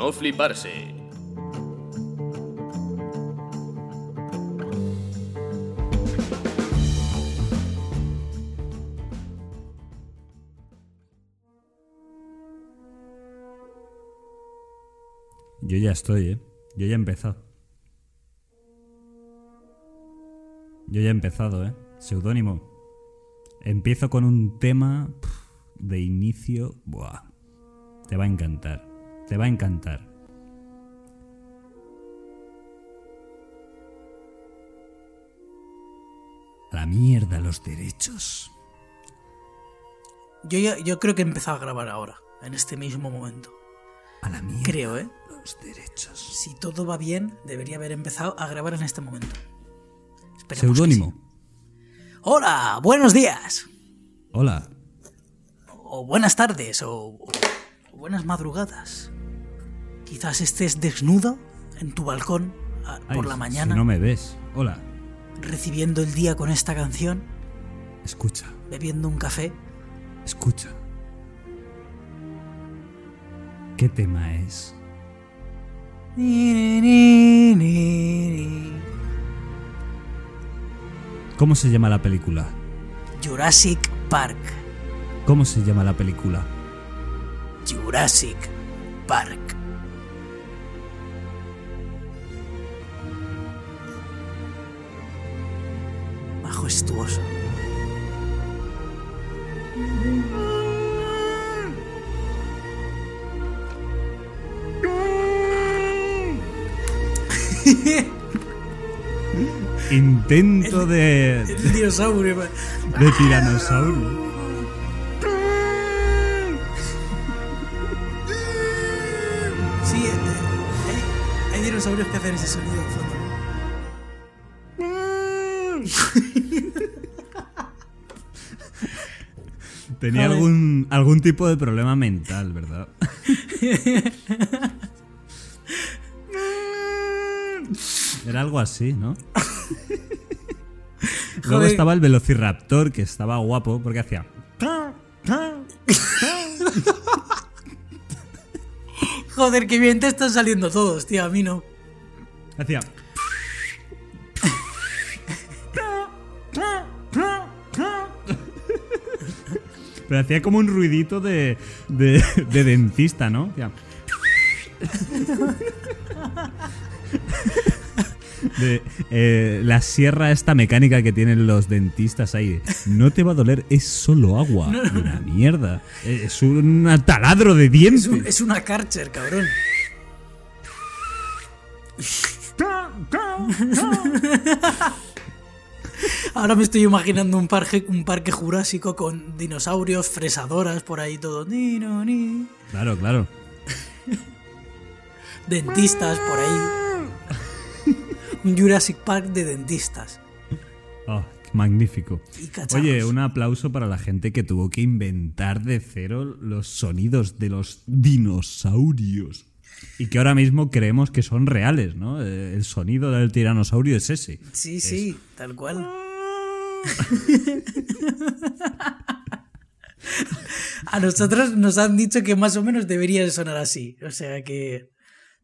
no fliparse. Yo ya estoy, ¿eh? Yo ya he empezado. Yo ya he empezado, ¿eh? Seudónimo. Empiezo con un tema de inicio. Buah. Te va a encantar. Te va a encantar. A la mierda los derechos. Yo, yo creo que he empezado a grabar ahora, en este mismo momento. A la mierda Creo, ¿eh? los derechos. Si todo va bien, debería haber empezado a grabar en este momento. Esperemos Seudónimo. sí. Hola, buenos días. Hola. O buenas tardes, o, o buenas madrugadas. Quizás estés desnudo en tu balcón a- Ay, por la si mañana, no me ves. Hola. recibiendo el día con esta canción, Escucha. bebiendo un café. Escucha. ¿Qué tema es? Ni, ni, ni, ni, ni. ¿Cómo se llama la película? Jurassic Park. ¿Cómo se llama la película? Jurassic Park. Majestuoso. Intento de, El dinosaurio. de tiranosaurio. Sí, eh, hay, hay dinosaurios que hacen ese sonido Tenía Joder. algún, algún tipo de problema mental, ¿verdad? Era algo así, ¿no? Luego estaba el Velociraptor, que estaba guapo, porque hacía... Joder, qué bien te están saliendo todos, tío. A mí no. Hacía... Pero hacía como un ruidito de, de, de dentista, ¿no? De, eh, la sierra esta mecánica que tienen los dentistas ahí. No te va a doler, es solo agua. Una mierda. Es un taladro de dientes. Es, un- es una Karcher, cabrón. Ahora me estoy imaginando un parque, un parque jurásico con dinosaurios, fresadoras por ahí todo. Ni, no, ni. Claro, claro. Dentistas por ahí. Un Jurassic Park de dentistas. Oh, magnífico. Oye, un aplauso para la gente que tuvo que inventar de cero los sonidos de los dinosaurios. Y que ahora mismo creemos que son reales, ¿no? Eh, El sonido del tiranosaurio es ese. Sí, sí, tal cual. A nosotros nos han dicho que más o menos debería de sonar así. O sea que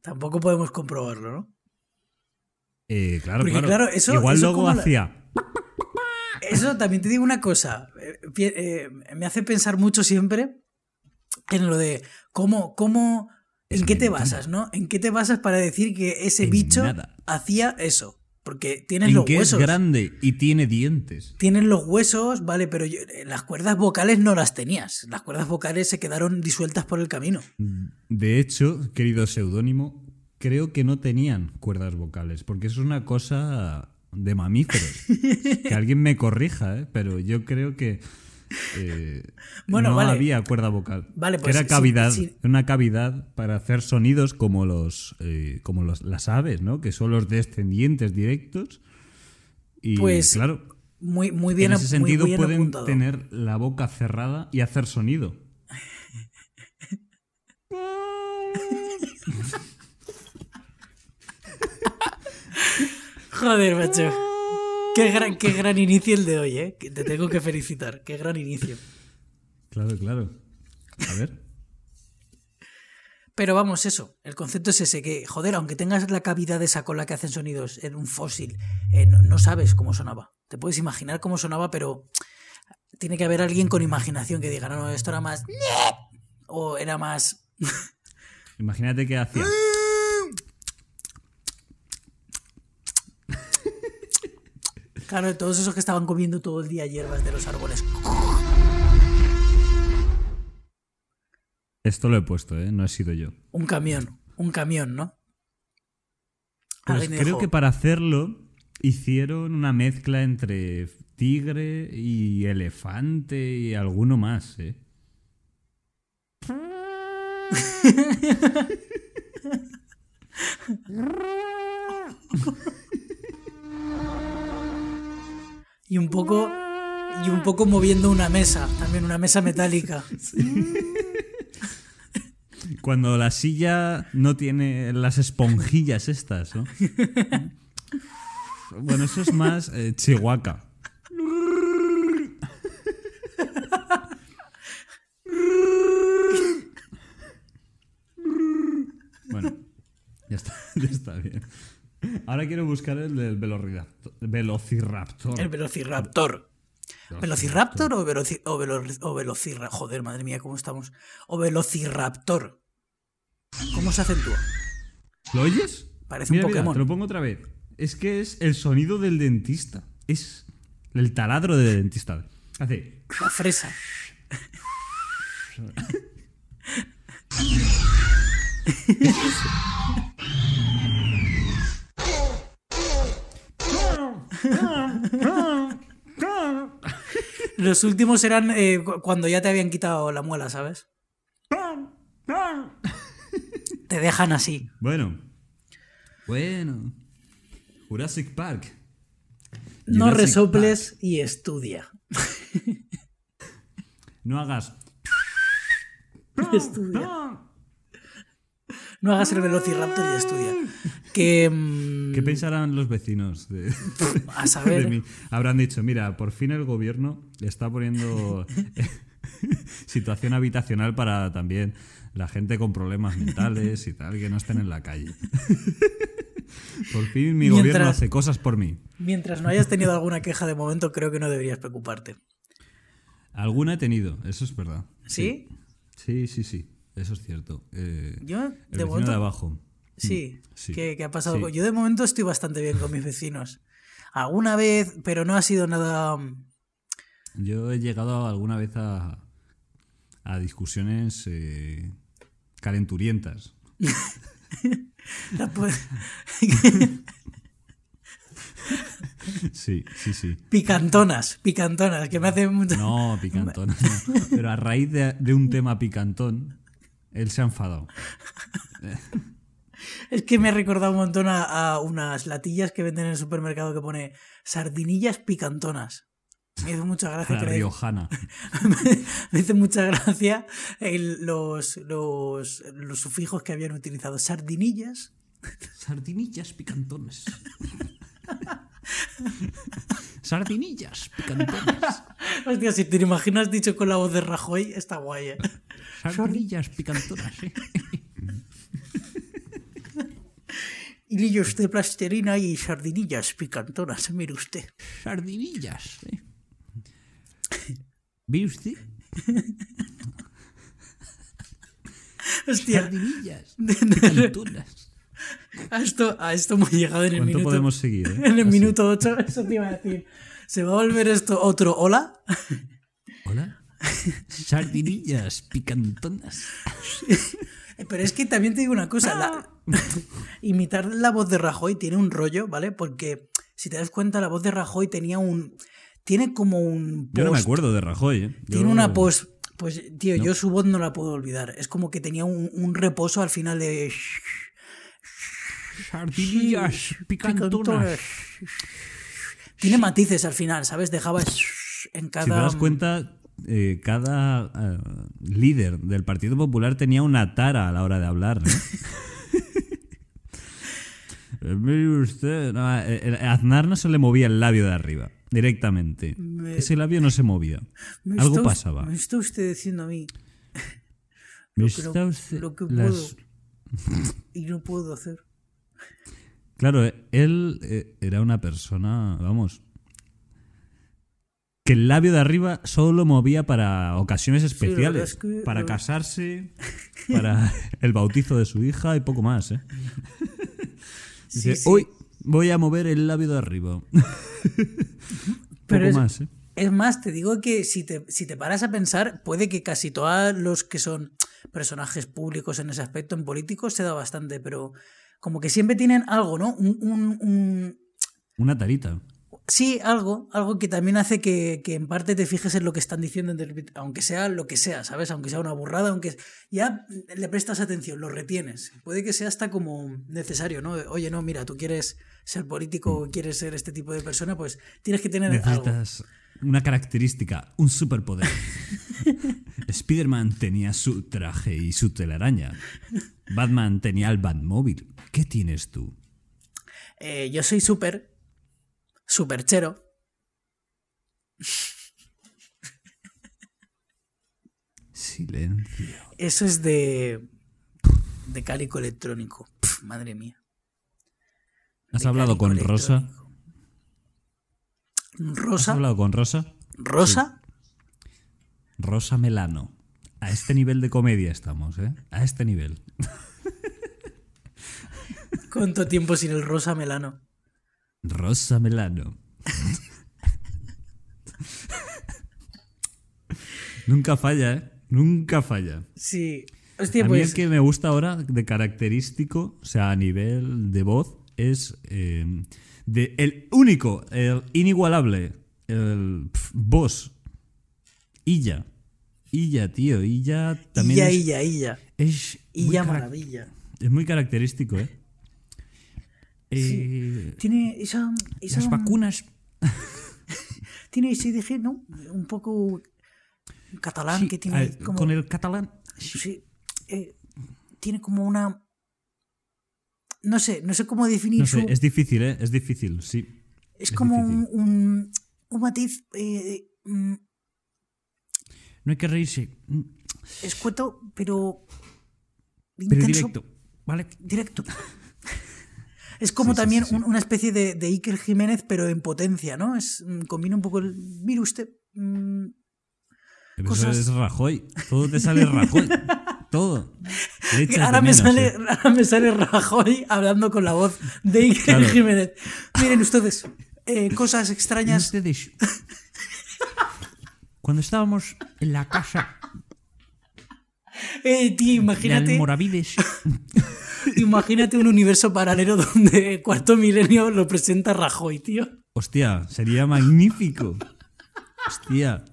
tampoco podemos comprobarlo, ¿no? Eh, claro, Porque, claro. claro, eso- Igual eso luego la- hacía. Eso también te digo una cosa. eh, eh, me hace pensar mucho siempre en lo de cómo, cómo, en qué te basas, ¿no? ¿En qué te basas para decir que ese En bicho nada. hacía eso? Porque tienes En los que es huesos. grande y tiene dientes. Tienes los huesos, vale, pero yo- eh, las cuerdas vocales no las tenías. Las cuerdas vocales se quedaron disueltas por el camino. De hecho, querido seudónimo, creo que no tenían cuerdas vocales, porque eso es una cosa de mamíferos. que alguien me corrija, ¿eh? pero yo creo que eh, Bueno, no vale. había cuerda vocal. Vale, Que pues era cavidad, sí. una cavidad para hacer sonidos como los, eh, como los, las aves, ¿no? Que son los descendientes directos. Y Pues, claro, Muy, muy bien, en ese muy sentido pueden apuntado. tener la boca cerrada y hacer sonido. Joder, macho. Qué gran, qué gran inicio el de hoy, ¿eh? Te tengo que felicitar. Qué gran inicio. Claro, claro. A ver. Pero vamos, eso, el concepto es ese, que, joder, aunque tengas la cavidad esa con la que hacen sonidos en un fósil, eh, no, no sabes cómo sonaba. Te puedes imaginar cómo sonaba, pero tiene que haber alguien con imaginación que diga, no, no, esto era más... O era más... Imagínate que hacía. Claro, todos esos que estaban comiendo todo el día hierbas de los árboles. Esto lo he puesto, ¿eh? No he sido yo. Un camión, un camión, ¿no? Pues creo dijo, que para hacerlo hicieron una mezcla entre tigre y elefante y alguno más, ¿eh? Y un poco. Y un poco moviendo una mesa, también una mesa metálica. Cuando la silla no tiene las esponjillas estas, ¿no? Bueno, eso es más eh, chihuahua. Bueno, ya está, ya está bien. Ahora quiero buscar el del velociraptor. Velociraptor. El velociraptor. ¿Velociraptor o, veloci- o, velo- o velocirra- Joder, madre mía, ¿cómo estamos? O velociraptor. ¿Cómo se acentúa? ¿Lo oyes? Parece un mira, Pokémon. te lo pongo otra vez. Es que es el sonido del dentista. Es el taladro del dentista. Hace. La fresa. Los últimos eran eh, cu- cuando ya te habían quitado la muela, ¿sabes? Te dejan así. Bueno. Bueno. Jurassic Park. No Jurassic resoples y estudia. No hagas. Estudia. No hagas el velociraptor y estudia. Que. mm, ¿Qué pensarán los vecinos de, a saber. de mí? Habrán dicho, mira, por fin el gobierno está poniendo situación habitacional para también la gente con problemas mentales y tal, que no estén en la calle. Por fin mi Mientras- gobierno hace cosas por mí. Mientras no hayas tenido alguna queja de momento, creo que no deberías preocuparte. Alguna he tenido, eso es verdad. ¿Sí? Sí, sí, sí, eso es cierto. Eh, Yo, el de momento. de abajo. Sí, Sí. ¿Qué, qué ha pasado? Sí. Yo de momento estoy bastante bien con mis vecinos. Alguna vez, pero no ha sido nada. Yo he llegado alguna vez a, a discusiones eh, calenturientas. Sí, sí, sí. picantonas, picantonas, que me hace mucho. No, picantón. no. Pero a raíz de, de un tema picantón, él se ha enfadado. Es que me ha recordado un montón a, a unas latillas que venden en el supermercado que pone sardinillas picantonas. Me hizo mucha gracia La riojana. me hizo mucha gracia el- los, los, los sufijos que habían utilizado. Sardinillas. Sardinillas picantones. Sardinillas picantones. Hostia, si te lo imaginas dicho con la voz de Rajoy, está guay. ¿eh? Sardinillas picantonas. ¿eh? Hilillos de plasterina y sardinillas picantonas, mire usted. Sardinillas. ¿eh? ¿Ve usted? Hostia, Sardinillas picantonas. a esto, a esto hemos llegado en el ¿Cuánto minuto. podemos seguir? eh? En el Así. minuto 8, eso te iba a decir. ¿Se va a volver esto otro hola? Hola. Sardinillas picantonas. Pero es que también te digo una cosa. la- imitar la voz de Rajoy tiene un rollo, ¿vale? Porque si te das cuenta, la voz de Rajoy tenía un. Tiene como un. Yo no me post- acuerdo de Rajoy, ¿eh? Yo- Tiene una post. Pues, tío, yo su voz no la puedo olvidar. Es como que tenía un, un reposo al final de. Sardinillas picantonas. Tiene matices al final, ¿sabes? Dejaba en cada. Si te das cuenta, eh, cada eh, líder del Partido Popular tenía una tara a la hora de hablar. ¿no? Eh, Mire usted, no, a Aznar no se le movía el labio de arriba, directamente. Me- Ese labio no se movía. Algo está pasaba. Me está usted diciendo a mí. ¿Me que no- está usted- lo que las, puedo. Y no puedo hacer. Claro, él era una persona, vamos, que el labio de arriba solo lo movía para ocasiones especiales, es que para casarse, para el bautizo de su hija y poco más, ¿eh? Sí, Dice, sí. hoy voy a mover el labio de arriba. Pero poco es- más, ¿eh? Es más, te digo que si te, si te paras a pensar, puede que casi todos los que son personajes públicos en ese aspecto, en políticos, se da bastante, pero como que siempre tienen algo, ¿no? Un, un- un- Una tarita. Sí, algo, algo que también hace que, que en parte te fijes en lo que están diciendo, aunque sea lo que sea, ¿sabes? Aunque sea una burrada, aunque ya le prestas atención, lo retienes. Puede que sea hasta como necesario, ¿no? Oye, no, mira, tú quieres ser político, quieres ser este tipo de persona, pues tienes que tener algo. Necesitas una característica, un superpoder. Spider-Man tenía su traje y su telaraña. Batman tenía el Batmóvil. ¿Qué tienes tú? Eh, yo soy súper, súper chero. Silencio. Eso es de, de cálico electrónico. Madre mía. ¿Has De hablado con Rosa? electrónico. ¿Has Rosa. hablado con Rosa? Rosa. Rosa Melano. A este nivel de comedia estamos, ¿eh? A este nivel. ¿Cuánto tiempo sin el rosa melano? Rosa Melano. Nunca falla, ¿eh? Nunca falla. Sí. Hostia, a mí pues. el que me gusta ahora de característico, o sea, a nivel de voz, es eh, de el único, el inigualable, el pf, voz. Illa. Illa, tío. Illa también Illa, es, illa, illa. es Illa maravilla. es muy característico, ¿eh? Eh, Tiene esa. esa Las vacunas. Tiene ese dije, ¿no? Un poco catalán sí, que tiene. eh, como, Con el catalán. sí. sí, eh, tiene como una. No sé, no sé cómo definir No su. sé, es difícil, ¿eh? Es difícil, sí. Es Es como un, un, un matiz eh, mm, No hay que reírse. mm, escueto, pero Pero directo, ¿vale? directo. Es como Sí, también sí, sí. un- una especie de, de Iker Jiménez, pero en potencia, ¿no? Es, mm, combina un poco el. Mire usted. mm, Pero Cosas- Eso es Rajoy. Todo te sale Rajoy. Todo. Ahora, me sale, ¿eh? ahora me sale Rajoy hablando con la voz de Iker Claro. Jiménez. Miren ustedes, eh, cosas extrañas. ustedes, cuando estábamos en la casa Eh, tío, imagínate, Almoravides, imagínate un universo paralelo donde Cuarto Milenio lo presenta Rajoy, tío. hostia, sería magnífico. Hostia.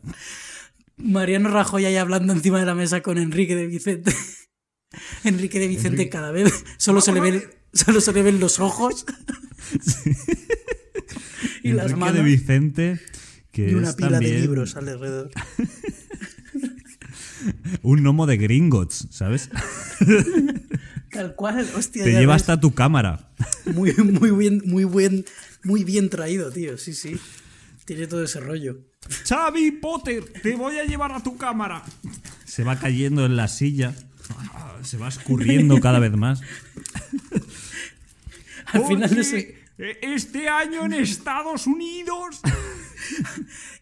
Mariano Rajoy ahí hablando encima de la mesa con Enrique de Vicente. Enrique de Vicente Enrique- cada vez solo se le ven, solo se le ven los ojos y las Enrique manos de Vicente, que y una es pila también de libros alrededor. un gnomo de Gringotts, ¿sabes? Tal cual, hostia. Te lleva ves. hasta tu cámara. Muy, muy bien, muy buen, muy bien traído, tío. Sí, sí. Tiene todo ese rollo. Xavi Potter, te voy a llevar a tu cámara. Se va cayendo en la silla. Se va escurriendo cada vez más. Al final Oye, sé. eh, Este año en Estados Unidos.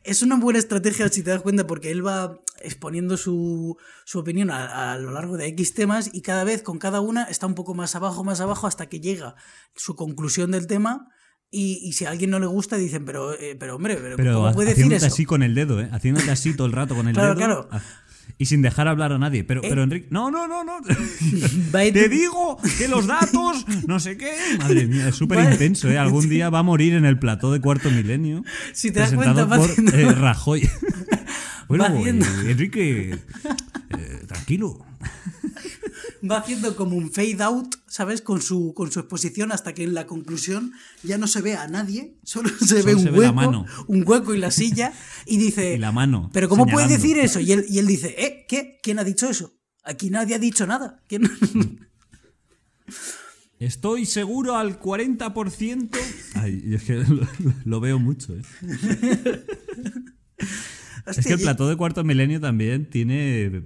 Es una buena estrategia si te das cuenta porque él va exponiendo su, su opinión a, a lo largo de X temas y cada vez con cada una está un poco más abajo, más abajo hasta que llega su conclusión del tema y, y si a alguien no le gusta dicen, pero, eh, pero hombre, pero, Pero ¿cómo puede decir haciéndote eso? así con el dedo, ¿eh? Haciéndote así todo el rato con el Claro, dedo. claro. Y sin dejar hablar a nadie. Pero, pero Enrique. No, no, no, no. Te digo que los datos, no sé qué. Madre mía, es súper intenso, ¿eh? Algún día va a morir en el plató de cuarto milenio. Si te das cuenta, por haciendo- eh, Rajoy. bueno, haciendo- eh, Enrique, eh, tranquilo. va haciendo como un fade out, ¿sabes? Con su, con su exposición hasta que en la conclusión ya no se ve a nadie, solo se ve un se ve hueco, la mano. un hueco y la silla y dice, Y la mano, pero ¿cómo puede señalando. decir eso? Y él, y él dice, ¿eh? ¿Qué? ¿Quién ha dicho eso? Aquí nadie ha dicho nada. ¿Quién? Estoy seguro al 40%. Ay, es que lo, lo veo mucho, ¿eh? Es que el plató de cuarto milenio también tiene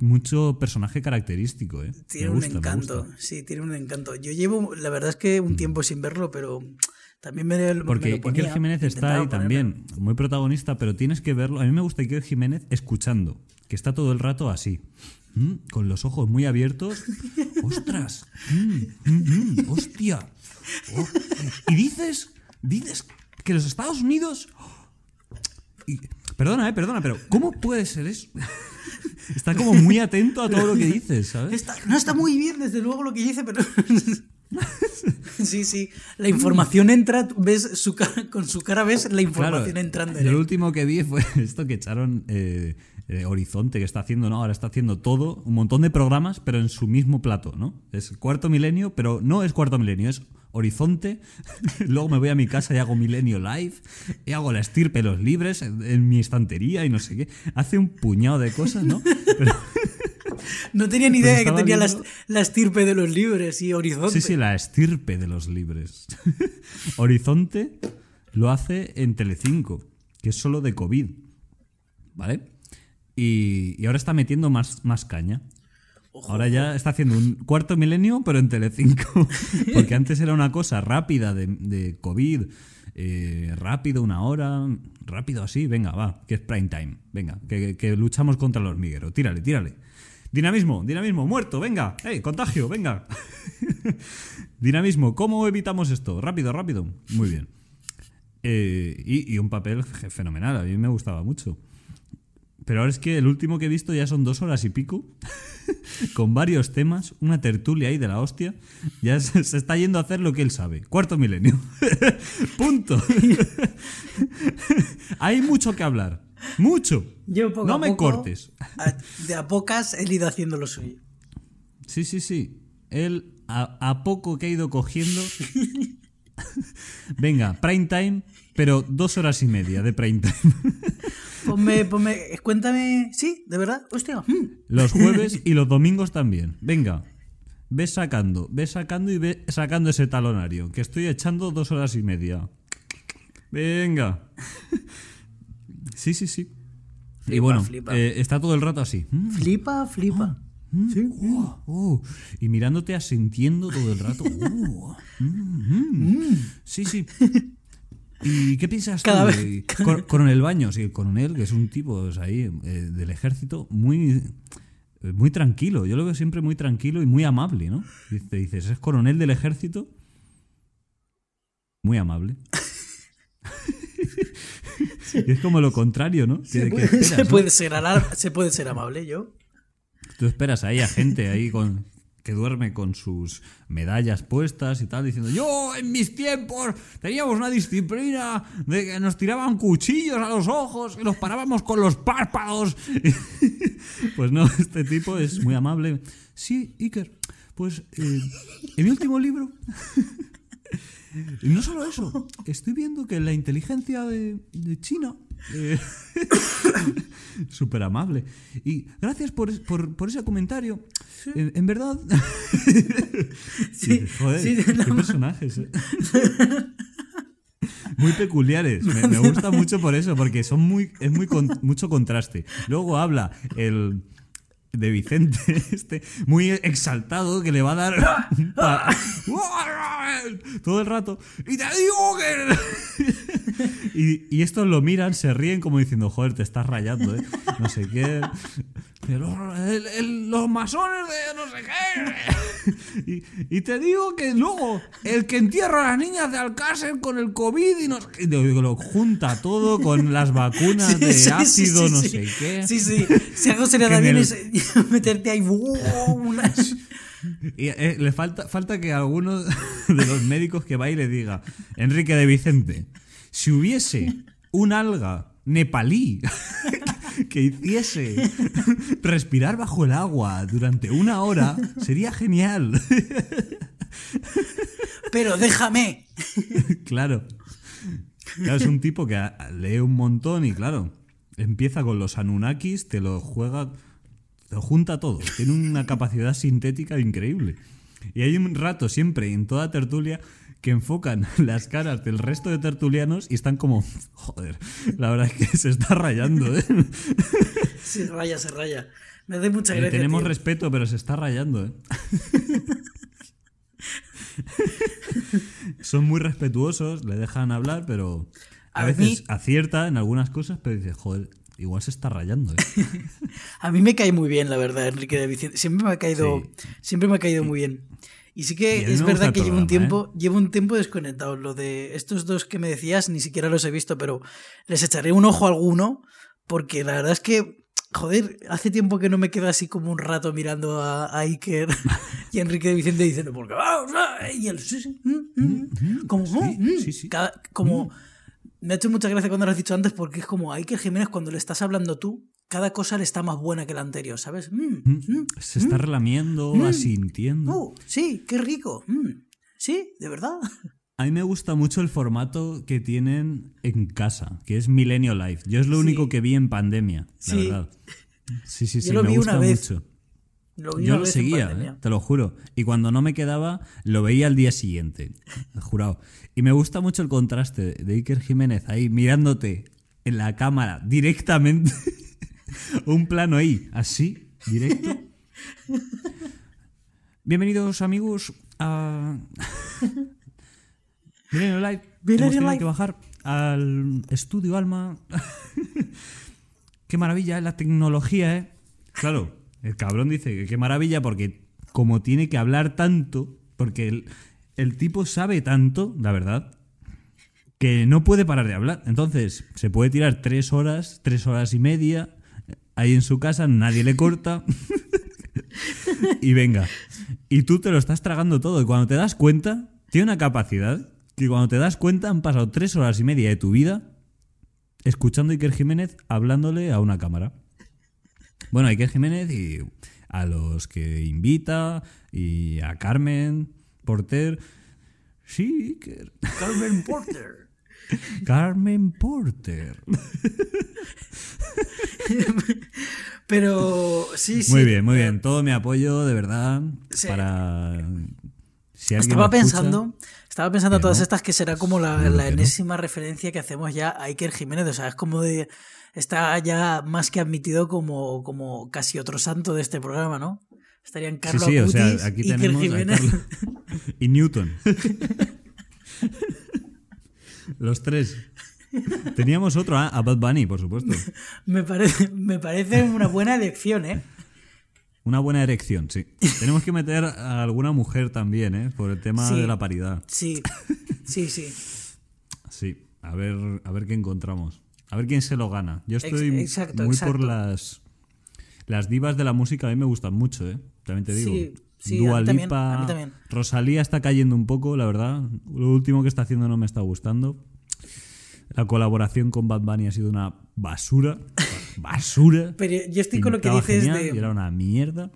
mucho personaje característico, ¿eh? Tiene Me un gusta, me encanto, sí, tiene un encanto. Yo llevo, la verdad es que un tiempo sin verlo, pero también me, me Porque ponía, Iker Jiménez está ahí también, muy protagonista, pero tienes que verlo. A mí me gusta Iker Jiménez escuchando, que está todo el rato así, con los ojos muy abiertos. ¡Ostras! Mm, mm, mm, ¡Hostia! Oh, Y dices, dices que los Estados Unidos... y- perdona, eh, perdona, pero ¿cómo puede ser eso? Está como muy atento a todo lo que dices, ¿sabes? Está- no está muy bien, desde luego, lo que dice, pero. sí, sí. La información entra, ves su cara, con su cara ves la información entrando en lo último que vi fue esto que echaron eh, eh, Horizonte, que está haciendo, ¿no? Ahora está haciendo todo, un montón de programas, pero en su mismo plato, ¿no? Es cuarto milenio, pero no es cuarto milenio, es Horizonte. Luego me voy a mi casa y hago Milenio Live, y hago la estirpe los libres en, en mi estantería y no sé qué. Hace un puñado de cosas, ¿no? Pero- No tenía ni idea de que tenía la, la estirpe de los libres y horizonte. Sí, sí, la estirpe de los libres. Horizonte lo hace en Telecinco, que es solo de COVID. ¿Vale? Y, y ahora está metiendo más, más caña. Ahora ya está haciendo un cuarto milenio, pero en Telecinco. Porque antes era una cosa rápida de, de COVID. eh, rápido, una hora. Rápido así, venga, va, que es prime time. Venga, que, que luchamos contra el hormiguero. Tírale, tírale. Dinamismo, dinamismo, muerto, venga. ¡Ey, contagio, venga! Dinamismo, ¿cómo evitamos esto? Rápido, rápido. Muy bien. Eh, y, y un papel fenomenal, a mí me gustaba mucho. Pero ahora es que el último que he visto ya son dos horas y pico, con varios temas, una tertulia ahí de la hostia. Ya se, se está yendo a hacer lo que él sabe. Cuarto milenio. Punto. Hay mucho que hablar. Mucho. Yo poco no a me poco, cortes. a- de a pocas he ido haciendo lo suyo. Sí, sí, sí. Él, a, a poco que ha ido cogiendo. Venga, prime time, pero dos horas y media de prime time. Ponme, ponme, cuéntame. Sí, de verdad, hostia. mm. Los jueves y los domingos también. Venga. Ves sacando, ves sacando y ves sacando ese talonario. Que estoy echando dos horas y media. Venga. Sí, sí, sí. y bueno, flipa. eh, está todo el rato así. Mm, Flipa, flipa. Sí. oh, oh, y mirándote asintiendo todo el rato. Mm, mm. Sí, sí. ¿Y qué piensas Cada tú? vez- Cor- Coronel Baños, sí, el coronel, que es un tipo pues, ahí eh, del ejército muy, eh, muy tranquilo. Yo lo veo siempre muy tranquilo y muy amable, ¿no? Y te dices, es coronel del ejército. Muy amable. Y es como lo contrario, ¿no? Se ¿Qué- qué puede, esperas, se no? puede ser alar- se puede ser amable, yo. Tú esperas ahí a gente ahí con duerme con sus medallas puestas y tal, diciendo, yo en mis tiempos teníamos una disciplina de que nos tiraban cuchillos a los ojos y los parábamos con los párpados. pues no, este tipo es muy amable. Sí, Iker, pues eh, en mi último libro... Y no solo eso, estoy viendo que la inteligencia de China... eh, Súper amable. Y gracias por, por, por ese comentario. En, en verdad... Sí, Joder, sí, qué personajes. eh. Muy peculiares. Me, me gusta mucho por eso, porque son muy, es muy con- mucho contraste. Luego habla el de Vicente, este, muy exaltado, que le va a dar todo el rato. Y te digo que. y, y estos lo miran, se ríen como diciendo, joder, te estás rayando, ¿eh? No sé qué. Pero el- el- los masones de no sé qué. y, y te digo que luego, el que entierra a las niñas de Alcácer con el COVID y no sé qué, lo, lo junta todo con las vacunas de Sí, sí, ácido, sí, no sí. sé qué. Sí, sí. Si algo se le Que da en bien el- es meterte ahí. Y eh, le falta, falta que alguno de los médicos que va y le diga, Enrique de Vicente, si hubiese un alga nepalí que hiciese respirar bajo el agua durante una hora, sería genial. Pero déjame. claro. Claro, es un tipo que lee un montón y claro, empieza con los Anunnakis, te lo juega, te lo junta todo. Tiene una capacidad sintética increíble. Y hay un rato siempre en toda tertulia que enfocan las caras del resto de tertulianos y están como, joder, la verdad es que se está rayando, ¿eh? Se raya, se raya. Me hace mucha Le gracia. tenemos tío. respeto, pero se está rayando, ¿eh? Son muy respetuosos, le dejan hablar, pero a, A veces mí- acierta en algunas cosas, pero dice, joder, igual se está rayando, ¿eh? A mí me cae muy bien, la verdad, Enrique de Vicente. Siempre me ha caído, Sí. siempre me ha caído muy bien. Y sí que es verdad el que llevo un programa, ¿eh? tiempo, llevo un tiempo desconectado. Lo de estos dos que me decías, ni siquiera los he visto, pero les echaré un ojo a alguno, porque la verdad es que, joder, hace tiempo que no me quedo así como un rato mirando a, a Iker y a Enrique de Vicente diciendo, porque vamos, ah", y él, sí, sí, mm, mm", como, sí, "Mm, mm". sí, sí. Cada- como, me ha hecho mucha gracia cuando lo has dicho antes, porque es como a Iker Jiménez cuando le estás hablando tú, cada cosa le está más buena que la anterior, ¿sabes? Mm, mm, Se está relamiendo, asintiendo. Oh, sí, qué rico. Mm, sí, de verdad. A mí me gusta mucho el formato que tienen en casa, que es Milenio Live. Yo es lo único que vi en pandemia, la Sí. verdad. Sí, sí, sí, Yo lo me vi gusta una vez. mucho. Lo vi Yo una lo vez seguía. ¿eh? te lo juro. Y cuando no me quedaba, lo veía al día siguiente. Jurado. Y me gusta mucho el contraste de Iker Jiménez ahí mirándote en la cámara directamente. Un plano ahí, así, directo. Bienvenidos, amigos, a. Milenio Live. Hemos tenido Live. que bajar al estudio Alma. Qué maravilla es la tecnología, ¿eh? Claro, el cabrón dice que qué maravilla porque como tiene que hablar tanto, porque el, el tipo sabe tanto, la verdad, que no puede parar de hablar. Entonces, se puede tirar tres horas, tres horas y media, ahí en su casa, nadie le corta. y venga. Y tú te lo estás tragando todo. Y cuando te das cuenta, tiene una capacidad que cuando te das cuenta han pasado tres horas y media de tu vida escuchando a Iker Jiménez hablándole a una cámara. Bueno, a Iker Jiménez y a los que invita y a Carmen Porter. Sí, Iker. Carmen Porter. Carmen Porter. Pero sí, sí. Muy bien, muy bien. Todo mi apoyo, de verdad, Sí. para... Si Estaba escucha- pensando, estaba pensando todas no. estas que será como la, no. enésima referencia que hacemos ya a Iker Jiménez. O sea, es como de. Está ya más que admitido como, como casi otro santo de este programa, ¿no? Estarían Sí, Carlos sí, o sea, Acutis, aquí Iker tenemos a Jiménez. Carlos- y Newton. Los tres. Teníamos otro, ah, a Bad Bunny, por supuesto. Me parece, me parece una buena elección, ¿eh? Una buena erección, sí. Tenemos que meter a alguna mujer también, ¿eh? Por el tema Sí. de la paridad. Sí, sí, sí. Sí, a ver, a ver qué encontramos. A ver quién se lo gana. Yo estoy exacto, muy exacto. por las las divas de la música, a mí me gustan mucho, ¿eh? También te digo. Sí, sí, Dua a mí también, Lipa, a mí también. Rosalía está cayendo un poco, la verdad. Lo último que está haciendo no me está gustando. La colaboración con Bad Bunny ha sido una basura. basura. Pero yo estoy con lo que dices genial de. y era una mierda.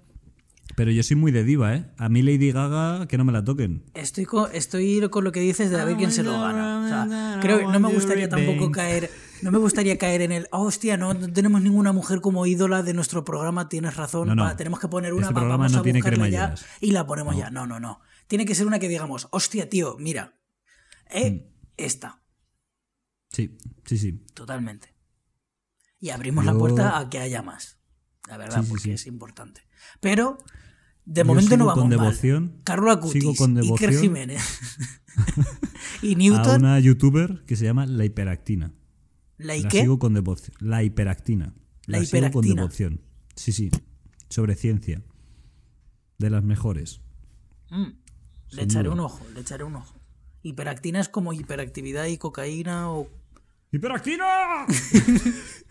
Pero yo soy muy de diva, ¿eh? A mí Lady Gaga, que no me la toquen. Estoy con, estoy con lo que dices de a ver quién se lo gana. O sea, creo que no me gustaría tampoco caer. No me gustaría caer en el. "Oh, hostia, no, no tenemos ninguna mujer como ídola de nuestro programa, tienes razón. No, no. va, tenemos que poner una, Este va, vamos no a tiene buscarla ya y la ponemos ya. No, no, no. Tiene que ser una que digamos, hostia, tío, mira. Eh, Mm. esta, Sí, sí, sí. totalmente. Y abrimos la puerta a que haya más. La verdad, Sí, sí, porque sí. es importante. Pero, de Yo momento no vamos con mal. devoción, Carlo Acutis, sigo con Iker devoción Jiménez y A Newton, una youtuber que se llama La Hiperactina. La La sigo con devoción. La Hiperactina. La La, sigo con devoción. Sí, sí. Sobre ciencia. De las mejores. Mm. Le echaré duda. un ojo, le echaré un ojo. Hiperactina es como hiperactividad y cocaína o... ¡Hiperactina!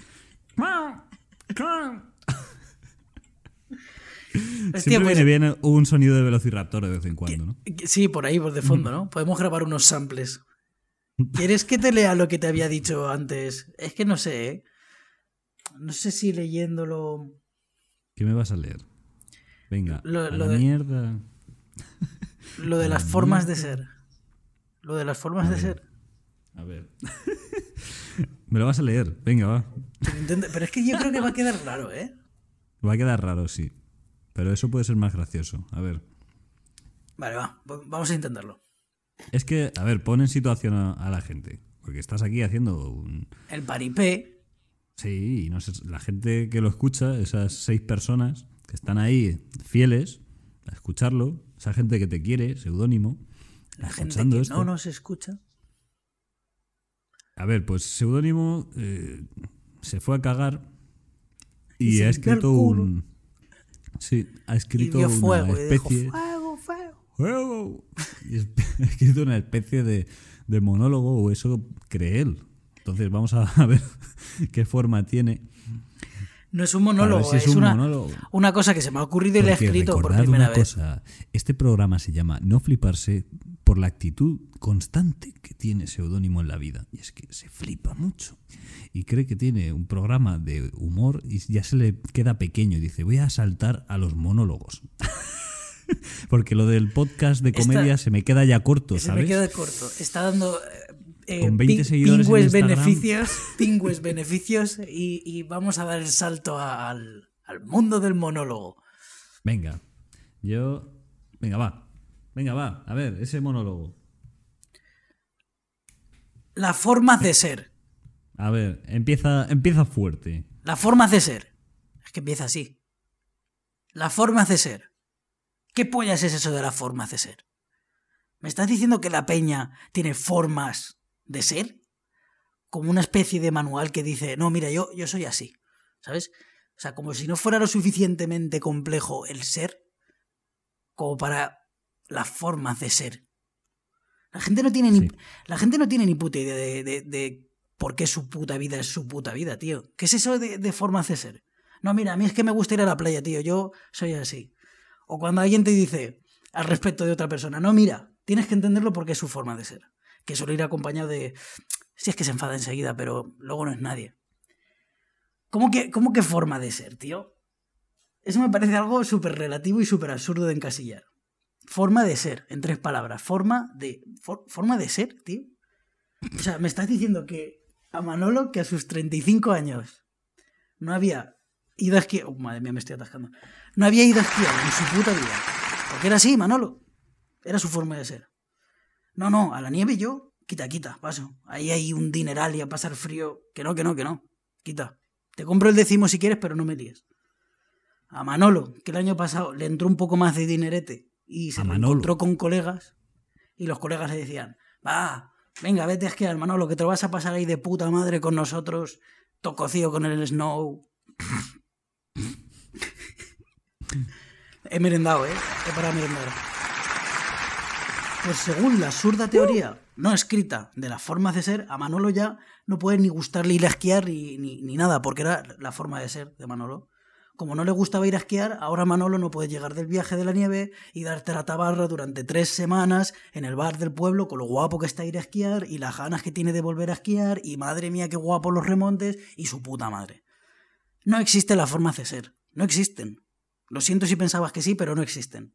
Hostia, Siempre pues, viene bien un sonido de velociraptor de vez en cuando, ¿no? Sí, por ahí, por de fondo, ¿no? Podemos grabar unos samples. ¿Quieres que te lea lo que te había dicho antes? Es que no sé, ¿eh? No sé si leyéndolo... ¿Qué me vas a leer? Venga, Lo- a lo la de- mierda. Lo de las formas de ser. Lo de las formas de ser. A ver. me lo vas a leer. Venga, va. Pero es que yo creo que va a quedar raro, ¿eh? Va a quedar raro, sí. Pero eso puede ser más gracioso. A ver. Vale, va. Vamos a intentarlo. Es que, a ver, pon en situación a, a la gente. Porque estás aquí haciendo un. El paripé. Sí, y no sé, la gente que lo escucha, esas seis personas que están ahí fieles a escucharlo, esa gente que te quiere, seudónimo, La gente que esto. no nos escucha. A ver, pues seudónimo eh, se fue a cagar Y ha escrito un. Sí, ha escrito una fuego y dijo, ha escrito una especie de, de monólogo, o eso cree él. Entonces vamos a, ver qué forma tiene. No es un monólogo, si es, es un una, monólogo. una cosa que se me ha ocurrido y le he escrito por primera una vez. cosa, este programa se llama No fliparse por la actitud constante que tiene Seudónimo en la vida. Y es que se flipa mucho. Y cree que tiene un programa de humor y ya se le queda pequeño. Y dice, voy a saltar a los monólogos. Porque lo del podcast de Esta- comedia se me queda ya corto, Se ¿sabes? me queda corto. Está dando eh, Con 20 pin- seguidores en pingües beneficios, pingües beneficios y, y vamos a dar el salto al mundo del monólogo. Venga, yo... Venga, va. Venga, va. A ver, ese monólogo. La forma de ser. A ver, empieza, empieza fuerte. La forma de ser. Es que empieza así. La forma de ser. ¿Qué pollas es eso de la forma de ser? ¿Me estás diciendo que la peña tiene formas de ser? Como una especie de manual que dice, no, mira, yo, yo soy así. ¿Sabes? O sea, como si no fuera lo suficientemente complejo el ser, como para las formas de ser. La gente no tiene ni, Sí. la gente no tiene ni puta idea de, de- de por qué su puta vida es su puta vida, tío. ¿Qué es eso de, de formas de ser? No, mira, a mí es que me gusta ir a la playa, tío. Yo soy así. O cuando alguien te dice al respecto de otra persona, no, mira, tienes que entenderlo porque es su forma de ser. Que suele ir acompañado de. Si es que se enfada enseguida, pero luego no es nadie. ¿Cómo que, cómo forma de ser, tío? Eso me parece algo súper relativo y súper absurdo de encasillar. Forma de ser, en tres palabras. Forma de. for- forma de ser, tío. O sea, me estás diciendo que a Manolo, que a sus 35 años no había ido a esquiar. Oh, madre mía, me estoy atascando. No había ido a esquiar en su puta vida. Porque era así, Manolo. Era su forma de ser. No, no, a la nieve yo, quita, quita, paso. Ahí hay un dineral y a pasar frío. Que no, que no, que no. Quita. Te compro el décimo si quieres, pero no me líes. A Manolo, que el año pasado le entró un poco más de dinerete y se encontró con colegas y los colegas le decían, va, venga, vete a esquiar, Manolo, que te lo vas a pasar ahí de puta madre con nosotros, tococío con el snow. He merendado, ¿eh? He para merendar. Pues según la absurda teoría no escrita de las formas de ser, a Manolo ya no puede ni gustarle ir a esquiar ni, ni, nada, porque era la forma de ser de Manolo. Como no le gustaba ir a esquiar, ahora Manolo no puede llegar del viaje de la nieve y darte la tabarra durante tres semanas en el bar del pueblo con lo guapo que está ir a esquiar y las ganas que tiene de volver a esquiar y madre mía qué guapo los remontes y su puta madre. No existe la forma de ser, no existen. Lo siento si pensabas que sí, pero no existen.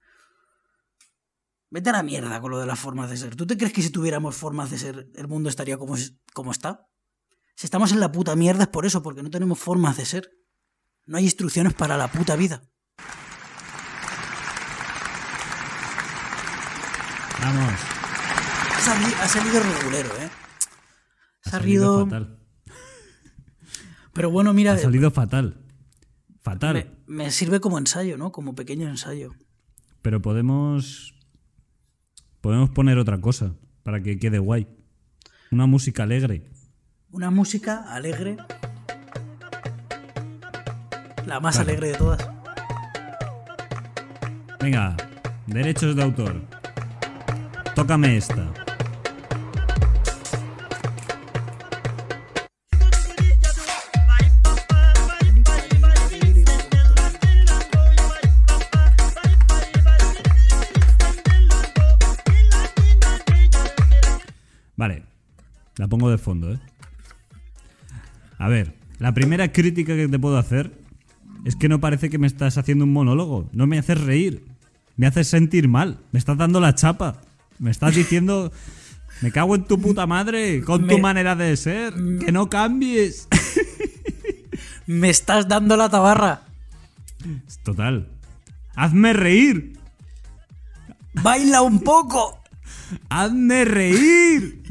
Vete a la mierda con lo de las formas de ser. ¿Tú te crees que si tuviéramos formas de ser el mundo estaría como, como está? Si estamos en la puta mierda es por eso, porque no tenemos formas de ser. No hay instrucciones para la puta vida. Vamos. Ha, sali- ha salido regulero, ¿eh? Ha ha salido... fatal. Pero bueno, mira, Ha salido fatal. Fatal. me, me sirve como ensayo, ¿no? Como pequeño ensayo. Pero podemos. Podemos poner otra cosa para que quede guay. Una música alegre. Una música alegre. La más alegre de todas. Venga, derechos de autor. Tócame esta. La pongo de fondo, ¿eh? A ver, la primera crítica que te puedo hacer es que no parece que me estás haciendo un monólogo. No me haces reír. Me haces sentir mal. Me estás dando la chapa. Me estás diciendo. Me cago en tu puta madre con tu manera de ser. Que no cambies. Me estás dando la tabarra. Total. Hazme reír. Baila un poco. ¡Hazme reír!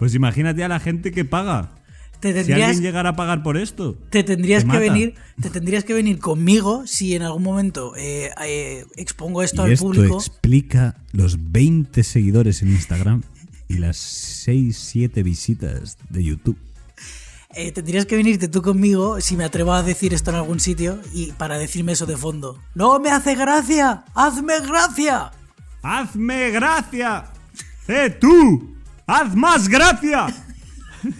Pues imagínate a la gente que paga. Te Si tendrías, alguien llegara a pagar por esto. te tendrías te que venir, te tendrías que venir conmigo si en algún momento eh, eh, expongo esto Y al esto público. explica los 20 seguidores en Instagram y las 6, 7 visitas de YouTube. Eh, tendrías que venirte tú conmigo si me atrevo a decir esto en algún sitio y para decirme eso de fondo. ¡No me hace gracia! ¡Hazme gracia! ¡Hazme gracia! ¡Eh, tú! ¡Haz más gracia!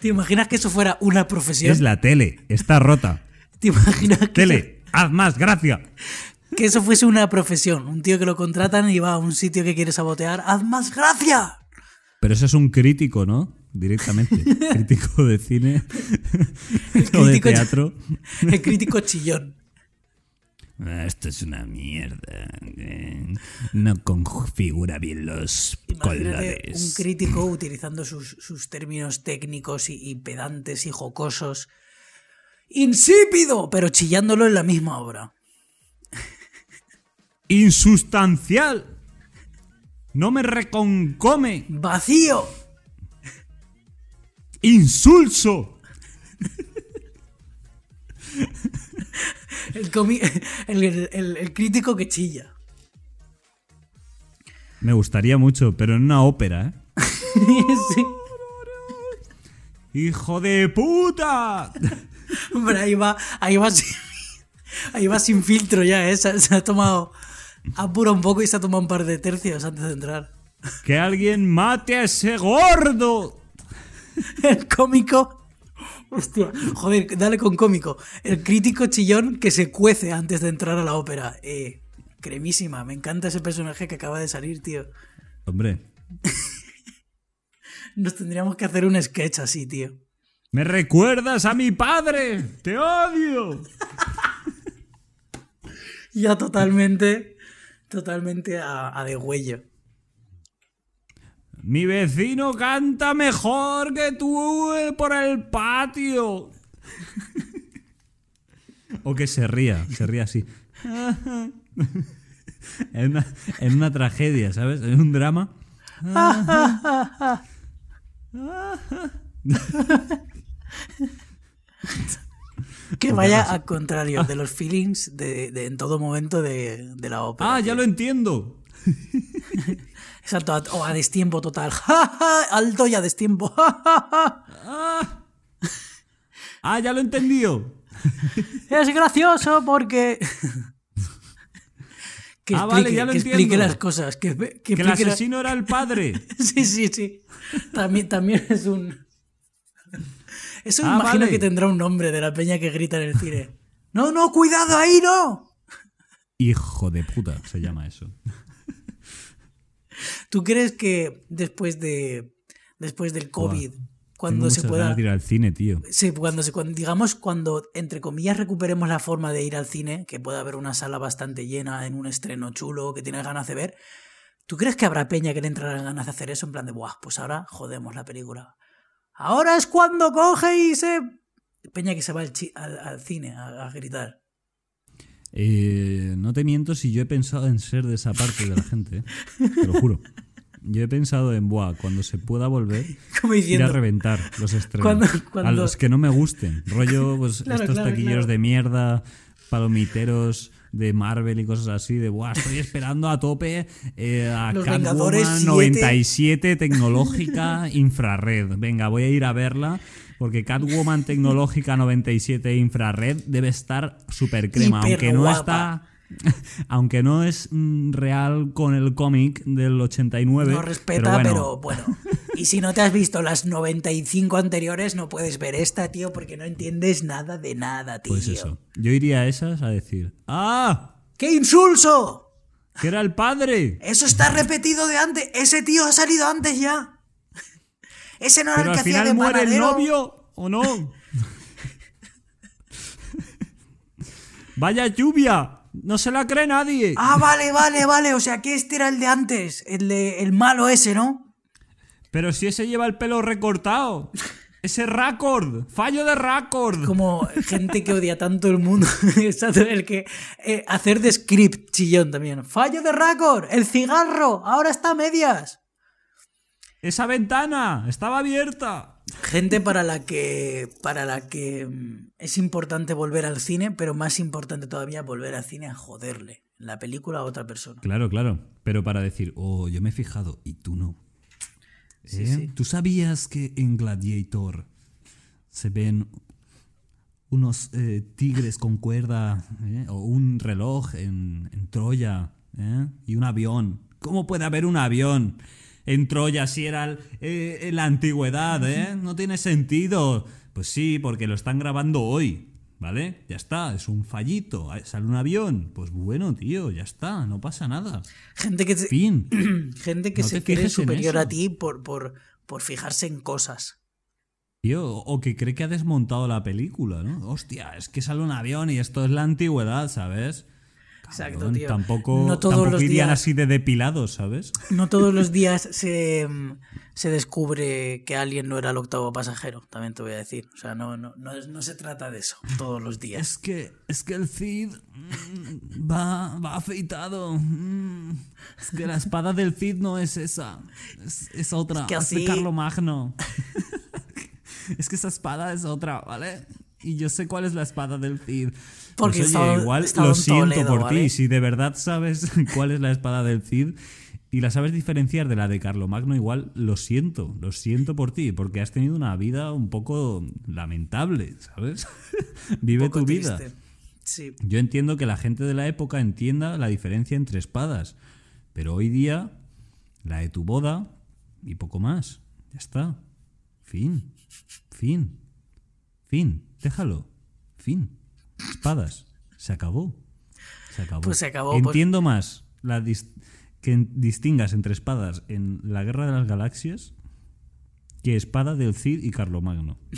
¿Te imaginas que eso fuera una profesión? Es la tele, está rota. ¿Te imaginas que, Tele, haz más gracia. que eso fuese una profesión? Un tío que lo contratan y va a un sitio que quiere sabotear. ¡Haz más gracia! Pero eso es un crítico, ¿no? Directamente. crítico de cine o de crítico- teatro. El crítico chillón. Ah, Esto es una mierda. eh, No configura bien los Imagínate un colores. crítico utilizando sus, sus términos técnicos y, y pedantes y jocosos. ¡Insípido! Pero chillándolo en la misma obra. Insustancial. No me reconcome. ¡Vacío! Insulso. El, comi- el- el- el crítico que chilla. Me gustaría mucho, pero en una ópera, ¿eh? Sí. ¡Hijo de puta! Hombre, ahí va, ahí va sin, ahí va sin filtro ya, ¿eh? Se, se ha tomado. Apura un poco y se ha tomado un par de tercios antes de entrar. ¡Que alguien mate a ese gordo! El cómico. Hostia, joder, dale con cómico. El crítico chillón que se cuece antes de entrar a la ópera. Eh, cremísima, me encanta ese personaje que acaba de salir, tío. Hombre, Nos tendríamos que hacer un sketch así, tío. ¡me recuerdas a mi padre! ¡Te odio! Ya totalmente, totalmente a, a degüello. Mi vecino canta mejor que tú eh, por el patio. o que se ría, se ría así. en, una, en una tragedia, ¿sabes? En un drama. Que vaya al contrario de los feelings de, de- en todo momento de, de la ópera. Ah, ya tío. lo entiendo. Exacto, a- o a destiempo total. ¡Ja, ja! Alto y a destiempo. Ah, ah ya lo he entendido. Es gracioso porque. que Ah, explique, vale, ya lo que explique las cosas. Que, que Que el la- asesino era el padre. Sí, sí, sí. También, también es un. Eso Ah, imagino vale. que tendrá un nombre de la peña que grita en el cine. No, no, cuidado ahí, no. Hijo de puta, se llama eso. ¿Tú crees que después de después del COVID, cuando Tengo se pueda de ir al cine, tío. Sí, cuando se, cuando, digamos, cuando entre comillas recuperemos la forma de ir al cine, que pueda haber una sala bastante llena en un estreno chulo que tienes ganas de ver, ¿tú crees que habrá peña que le entrará ganas de hacer eso? En plan de, buah, pues ahora jodemos la película. Ahora es cuando coge y se... Peña que se va al, chi- al, al cine a, a gritar. Eh, no te miento si yo he pensado en ser de esa parte de la gente, ¿eh? te lo juro. Yo he pensado en, buah, cuando se pueda volver, ir a reventar los estrenos. A los que no me gusten. Rollo, pues Claro, estos claro, taquilleros claro. de mierda, palomiteros de Marvel y cosas así, de, buah, estoy esperando a tope eh, a Los Catwoman 7. 97 tecnológica infrared. Venga, voy a ir a verla. Porque Catwoman tecnológica 97 infrared debe estar súper crema. Hiper Aunque no guapa. está. Aunque no es mm, real con el cómic del 89. no respeta, pero pero bueno, bueno. Y si no te has visto las 95 anteriores, no puedes ver esta, tío, porque no entiendes nada de nada, tío. Pues eso. Yo iría a esas a decir: ¡Ah! ¡Qué insulso! ¡Que era el padre! Eso está repetido de antes. Ese tío ha salido antes ya. Ese no era Pero el que al hacía de final muere el novio, ¿o no? ¡Vaya lluvia! ¡No se la cree nadie! Ah, vale, vale, vale. O sea que este era el de antes. El de el malo ese, ¿no? Pero si ese lleva el pelo recortado. ¡Ese récord! ¡Fallo de récord! Como gente que odia tanto el mundo. El que. eh, hacer de script chillón también. ¡Fallo de récord! ¡El cigarro! ¡Ahora está a medias! ¡Esa ventana! ¡Estaba abierta! Gente para la que. para la que mm, es importante volver al cine, pero más importante todavía volver al cine a joderle. La película a otra persona. Claro, claro. Pero para decir, oh, yo me he fijado y tú no. Sí, ¿Eh? sí. ¿Tú sabías que en Gladiator se ven unos eh, tigres con cuerda ¿eh? o un reloj en, en Troya ¿eh? y un avión? ¿Cómo puede haber un avión en Troya si era el- eh, en la antigüedad? ¿eh? No tiene sentido. Pues sí, porque lo están grabando hoy. ¿Vale? Ya está, es un fallito. Ah, Sale un avión. Pues bueno, tío, ya está, no pasa nada. Gente que, se- Fin. gente que No se cree superior a ti por, por, por fijarse en cosas. Tío, o que cree que ha desmontado la película, ¿no? Hostia, es que sale un avión y esto es la antigüedad, ¿sabes? Exacto, tío. Tampoco, No todos tampoco los irían días- así de depilados, ¿sabes? No todos los días se, se descubre que alguien no era el octavo pasajero, también te voy a decir. O sea, no, no, no, no se trata de eso todos los días. Es que, es que el Cid mm, va, va afeitado. mm. Es que la espada del Cid no es esa. Es, es otra. Es que de así- Carlomagno. es que esa espada es otra, ¿vale? Y yo sé cuál es la espada del Cid. Porque Pues, oye, igual lo en siento Toledo, por ¿vale? ti. Si de verdad sabes cuál es la espada del Cid y la sabes diferenciar de la de Carlomagno, igual lo siento. Lo siento por ti, porque has tenido una vida un poco lamentable, ¿sabes? Vive tu vida. Sí. Yo entiendo que la gente de la época entienda la diferencia entre espadas, pero hoy día la de tu boda y poco más. Ya está. Fin. Fin. Fin. Déjalo. Fin. Espadas. Se acabó. Se acabó. Pues se acabó, pues. Entiendo más la dis- que distingas entre espadas en la Guerra de las Galaxias que espada del Cid y Carlomagno.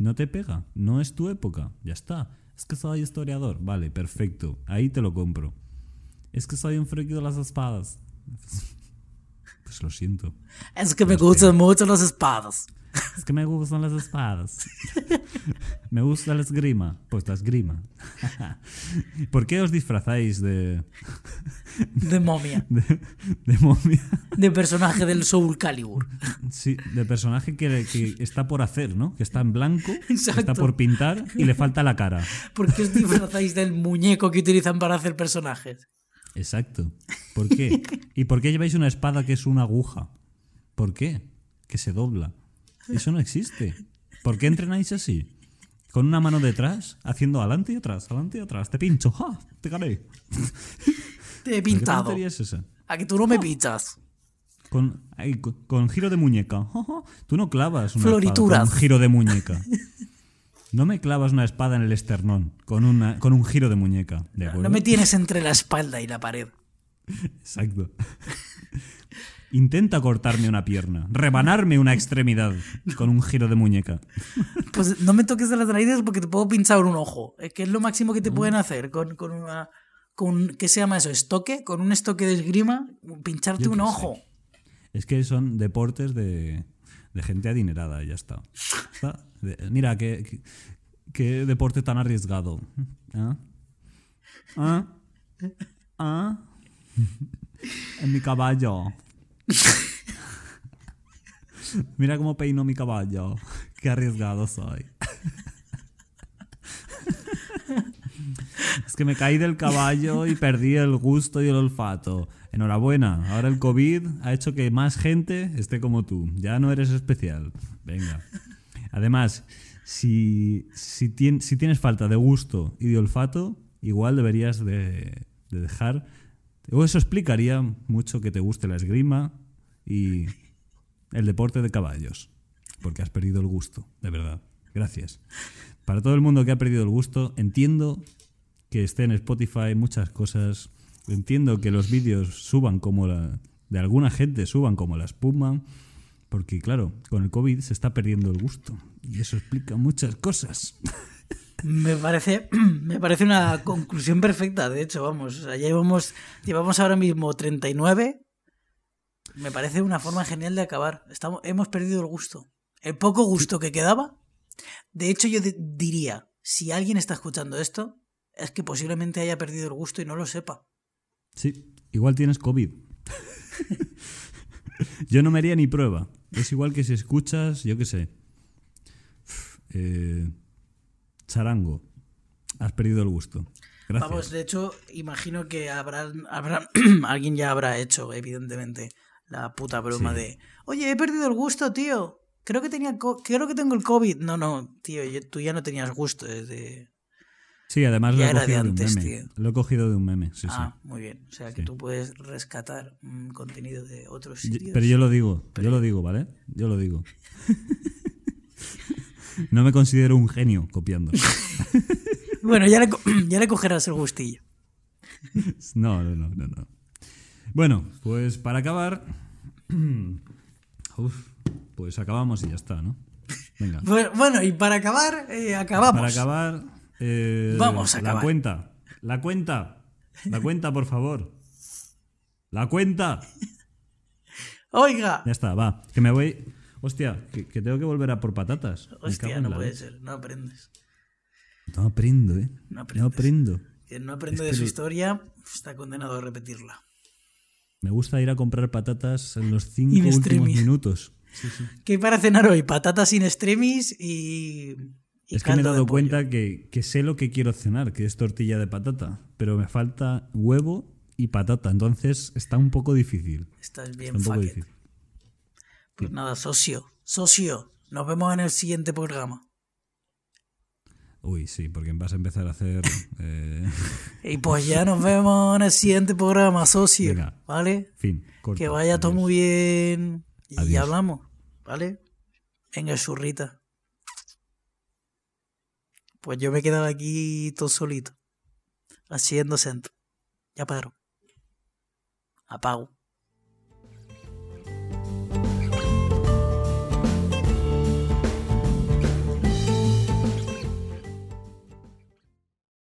No te pega, no es tu época, ya está. Es que soy historiador, vale, perfecto, ahí te lo compro. Es que soy un friki de las espadas. Pues lo siento. Es que me gustan mucho las espadas. Es que me gustan las espadas. me gusta la esgrima. Pues la esgrima. ¿Por qué os disfrazáis de, De momia. de, de momia? De personaje del Soul Calibur. Sí, de personaje que, que está por hacer, ¿no? Que está en blanco, que está por pintar y le falta la cara. ¿Por qué os disfrazáis del muñeco que utilizan para hacer personajes? Exacto. ¿Por qué? ¿Y por qué lleváis una espada que es una aguja? ¿Por qué? Que se dobla. Eso no existe. ¿Por qué entrenáis así? Con una mano detrás, haciendo adelante y atrás, adelante y atrás. Te pincho, ¡ja! Te gané. Te he ¿Qué pintado. tontería es esa? A que tú no me pinchas. Con, con, con giro de muñeca. Tú no clavas una Florituras. espada con un giro de muñeca. No me clavas una espada en el esternón con, una, con un giro de muñeca. No me tienes entre la espalda y la pared. Exacto. Intenta cortarme una pierna, rebanarme una extremidad con un giro de muñeca. Pues no me toques de las narices porque te puedo pinchar un ojo. Es que es lo máximo que te pueden hacer con, con una. Con, ¿Qué se llama eso? ¿Estoque? Con un estoque de esgrima, pincharte Yo un sé. ojo. Es que son deportes de, de gente adinerada, ya está. Está. De- mira, qué, qué, qué deporte tan arriesgado. ¿Ah? ¿Ah? ¿Ah? En mi caballo. Mira cómo peino mi caballo. Qué arriesgado soy. Es que me caí del caballo y perdí el gusto y el olfato. Enhorabuena, ahora el COVID ha hecho que más gente esté como tú. Ya no eres especial. Venga. Además, si, si, tien- si tienes falta de gusto y de olfato, igual deberías de, de dejar... Eso explicaría mucho que te guste la esgrima y el deporte de caballos. Porque has perdido el gusto, de verdad. Gracias. Para todo el mundo que ha perdido el gusto, entiendo que esté en Spotify muchas cosas. Entiendo que los vídeos suban como la. de alguna gente suban como la espuma. Porque, claro, con el COVID se está perdiendo el gusto. Y eso explica muchas cosas. Me parece, me parece una conclusión perfecta, de hecho, vamos. O sea, llevamos, llevamos ahora mismo 39. Me parece una forma genial de acabar. Estamos, hemos perdido el gusto. El poco gusto que quedaba. De hecho, yo di- diría, si alguien está escuchando esto, es que posiblemente haya perdido el gusto y no lo sepa. Sí, igual tienes COVID. yo no me haría ni prueba. Es igual que si escuchas, yo qué sé, eh, charango. Has perdido el gusto. Gracias. Vamos, de hecho, imagino que habrá, habrá alguien ya habrá hecho, evidentemente, la puta broma Sí. de, oye, he perdido el gusto, tío. Creo que tenía, co- creo que tengo el COVID. No, no, tío, yo- tú ya no tenías gusto desde. Sí, además lo he de cogido de, un meme. tío. Lo he cogido de un meme, sí, ah, muy bien. O sea que tú puedes rescatar contenido de otros. Yo- sitios. Pero yo lo digo, yo lo digo, ¿vale? Yo lo digo. no me considero un genio copiando. Bueno, ya le, co- ya le cogerás el gustillo. No, no, no, no, no. Bueno, pues para acabar. Uf, pues acabamos y ya está, ¿no? Venga. Bu- Bueno, y para acabar, eh, acabamos. Para acabar. eh, Vamos a La acabar. cuenta. La cuenta. La cuenta, por favor. La cuenta. Oiga. Ya está, va. Que me voy. Hostia, que, que tengo que volver a por patatas. Hostia, no puede ser, no aprendes. No aprendo, ¿eh? No aprendo. Quien no aprende Es de su historia está condenado a repetirla. Me gusta ir a comprar patatas en los cinco In últimos extremis. minutos. ¿Qué hay para cenar hoy? Patatas sin extremis y. y es que me he dado cuenta que, que sé lo que quiero cenar, que es tortilla de patata, pero me falta huevo y patata, entonces está un poco difícil. Estás Está bien un poco difícil. Pues nada, socio. Socio. Nos vemos en el siguiente programa. Uy, sí, porque vas a empezar a hacer... eh, Y pues ya nos vemos en el siguiente programa, socio. Venga. ¿Vale? fin. Que vaya todo muy bien. Y Adiós. hablamos. ¿Vale? Venga, churrita. Pues yo me he quedado aquí todo solito. Haciendo centro. Ya paro. Apago.